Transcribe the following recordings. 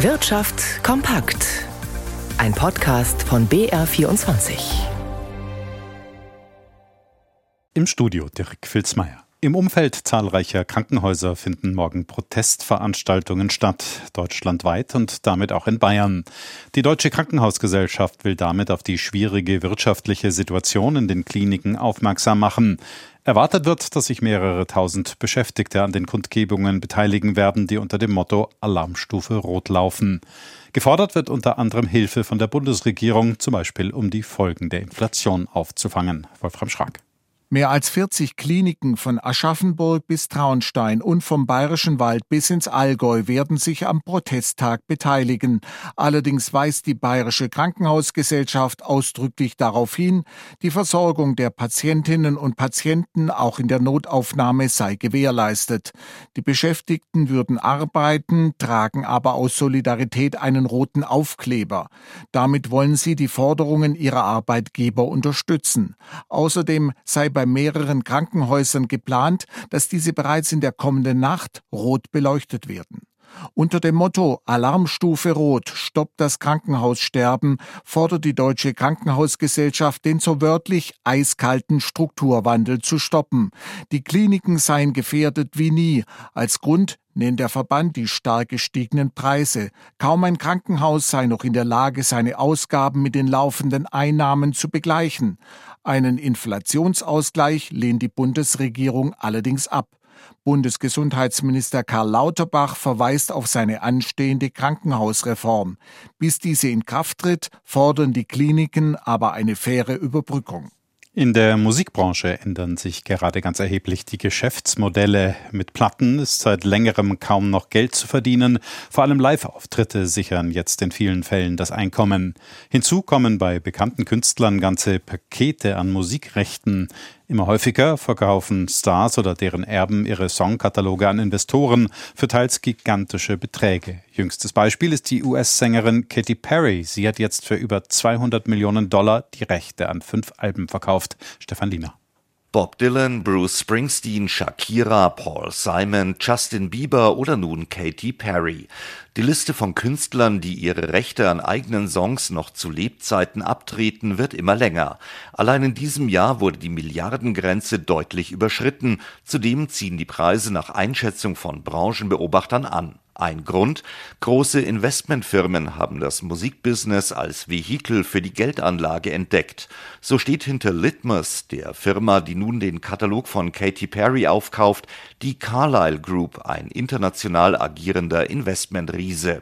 Wirtschaft kompakt. Ein Podcast von BR24. Im Studio Dirk Filzmeier. Im Umfeld zahlreicher Krankenhäuser finden morgen Protestveranstaltungen statt, deutschlandweit und damit auch in Bayern. Die Deutsche Krankenhausgesellschaft will damit auf die schwierige wirtschaftliche Situation in den Kliniken aufmerksam machen. Erwartet wird, dass sich mehrere tausend Beschäftigte an den Kundgebungen beteiligen werden, die unter dem Motto Alarmstufe Rot laufen. Gefordert wird unter anderem Hilfe von der Bundesregierung, zum Beispiel um die Folgen der Inflation aufzufangen. Wolfram Schrag. Mehr als 40 Kliniken von Aschaffenburg bis Traunstein und vom Bayerischen Wald bis ins Allgäu werden sich am Protesttag beteiligen. Allerdings weist die Bayerische Krankenhausgesellschaft ausdrücklich darauf hin, die Versorgung der Patientinnen und Patienten auch in der Notaufnahme sei gewährleistet. Die Beschäftigten würden arbeiten, tragen aber aus Solidarität einen roten Aufkleber. Damit wollen sie die Forderungen ihrer Arbeitgeber unterstützen. Außerdem sei bei mehreren Krankenhäusern geplant, dass diese bereits in der kommenden Nacht rot beleuchtet werden. Unter dem Motto Alarmstufe Rot stoppt das Krankenhaussterben fordert die Deutsche Krankenhausgesellschaft den so wörtlich eiskalten Strukturwandel zu stoppen. Die Kliniken seien gefährdet wie nie. Als Grund nennt der Verband die stark gestiegenen Preise. Kaum ein Krankenhaus sei noch in der Lage, seine Ausgaben mit den laufenden Einnahmen zu begleichen. Einen Inflationsausgleich lehnt die Bundesregierung allerdings ab. Bundesgesundheitsminister Karl Lauterbach verweist auf seine anstehende Krankenhausreform. Bis diese in Kraft tritt, fordern die Kliniken aber eine faire Überbrückung. In der Musikbranche ändern sich gerade ganz erheblich die Geschäftsmodelle. Mit Platten ist seit längerem kaum noch Geld zu verdienen. Vor allem Live-Auftritte sichern jetzt in vielen Fällen das Einkommen. Hinzu kommen bei bekannten Künstlern ganze Pakete an Musikrechten. Immer häufiger verkaufen Stars oder deren Erben ihre Songkataloge an Investoren für teils gigantische Beträge. Jüngstes Beispiel ist die US-Sängerin Katy Perry. Sie hat jetzt für über 200 Millionen Dollar die Rechte an fünf Alben verkauft. Stefan Liener. Bob Dylan, Bruce Springsteen, Shakira, Paul Simon, Justin Bieber oder nun Katy Perry. Die Liste von Künstlern, die ihre Rechte an eigenen Songs noch zu Lebzeiten abtreten, wird immer länger. Allein in diesem Jahr wurde die Milliardengrenze deutlich überschritten. Zudem ziehen die Preise nach Einschätzung von Branchenbeobachtern an. Ein Grund, große Investmentfirmen haben das Musikbusiness als Vehikel für die Geldanlage entdeckt. So steht hinter Litmus, der Firma, die nun den Katalog von Katy Perry aufkauft, die Carlyle Group, ein international agierender Investmentriese.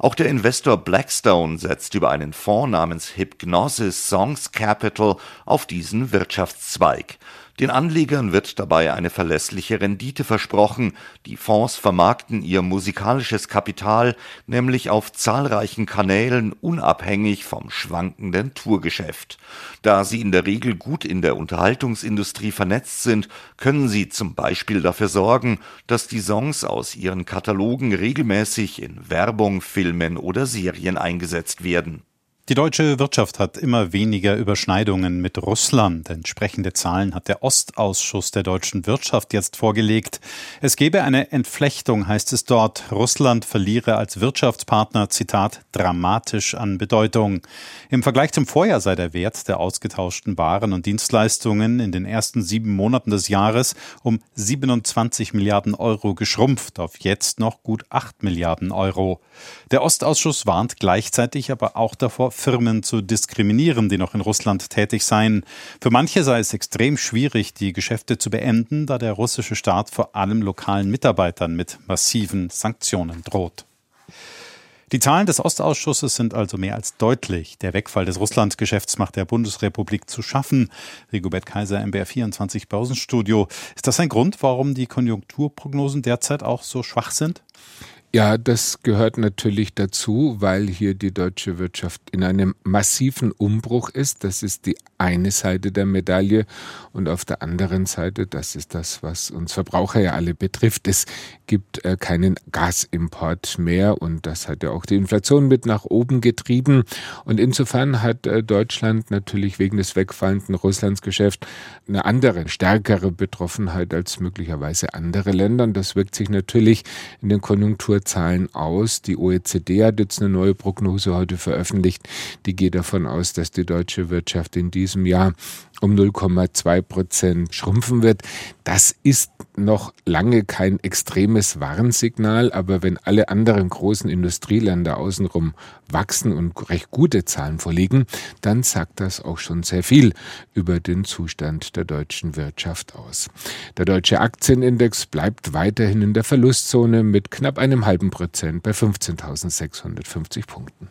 Auch der Investor Blackstone setzt über einen Fonds namens Hypnosis Songs Capital auf diesen Wirtschaftszweig. Den Anlegern wird dabei eine verlässliche Rendite versprochen. Die Fonds vermarkten ihr musikalisches Kapital nämlich auf zahlreichen Kanälen unabhängig vom schwankenden Tourgeschäft. Da sie in der Regel gut in der Unterhaltungsindustrie vernetzt sind, können sie zum Beispiel dafür sorgen, dass die Songs aus ihren Katalogen regelmäßig in Werbung, Filmen oder Serien eingesetzt werden. Die deutsche Wirtschaft hat immer weniger Überschneidungen mit Russland. Entsprechende Zahlen hat der Ostausschuss der deutschen Wirtschaft jetzt vorgelegt. Es gebe eine Entflechtung, heißt es dort. Russland verliere als Wirtschaftspartner, Zitat, dramatisch an Bedeutung. Im Vergleich zum Vorjahr sei der Wert der ausgetauschten Waren und Dienstleistungen in den ersten sieben Monaten des Jahres um 27 Milliarden Euro geschrumpft auf jetzt noch gut 8 Milliarden Euro. Der Ostausschuss warnt gleichzeitig aber auch davor, Firmen zu diskriminieren, die noch in Russland tätig seien. Für manche sei es extrem schwierig, die Geschäfte zu beenden, da der russische Staat vor allem lokalen Mitarbeitern mit massiven Sanktionen droht. Die Zahlen des Ostausschusses sind also mehr als deutlich. Der Wegfall des Russlandgeschäfts macht der Bundesrepublik zu schaffen. Rigobert Kaiser, MBR24 Börsenstudio. Ist das ein Grund, warum die Konjunkturprognosen derzeit auch so schwach sind? Ja, das gehört natürlich dazu, weil hier die deutsche Wirtschaft in einem massiven Umbruch ist. Das ist die eine Seite der Medaille. Und auf der anderen Seite, das ist das, was uns Verbraucher ja alle betrifft, es gibt äh, keinen Gasimport mehr. Und das hat ja auch die Inflation mit nach oben getrieben. Und insofern hat äh, Deutschland natürlich wegen des wegfallenden Russlandsgeschäfts eine andere, stärkere Betroffenheit als möglicherweise andere Länder. Und das wirkt sich natürlich in den Konjunktur Zahlen aus. Die OECD hat jetzt eine neue Prognose heute veröffentlicht. Die geht davon aus, dass die deutsche Wirtschaft in diesem Jahr um 0,2 Prozent schrumpfen wird. Das ist noch lange kein extremes Warnsignal, aber wenn alle anderen großen Industrieländer außenrum wachsen und recht gute Zahlen vorliegen, dann sagt das auch schon sehr viel über den Zustand der deutschen Wirtschaft aus. Der deutsche Aktienindex bleibt weiterhin in der Verlustzone mit knapp einem halben Prozent bei 15.650 Punkten.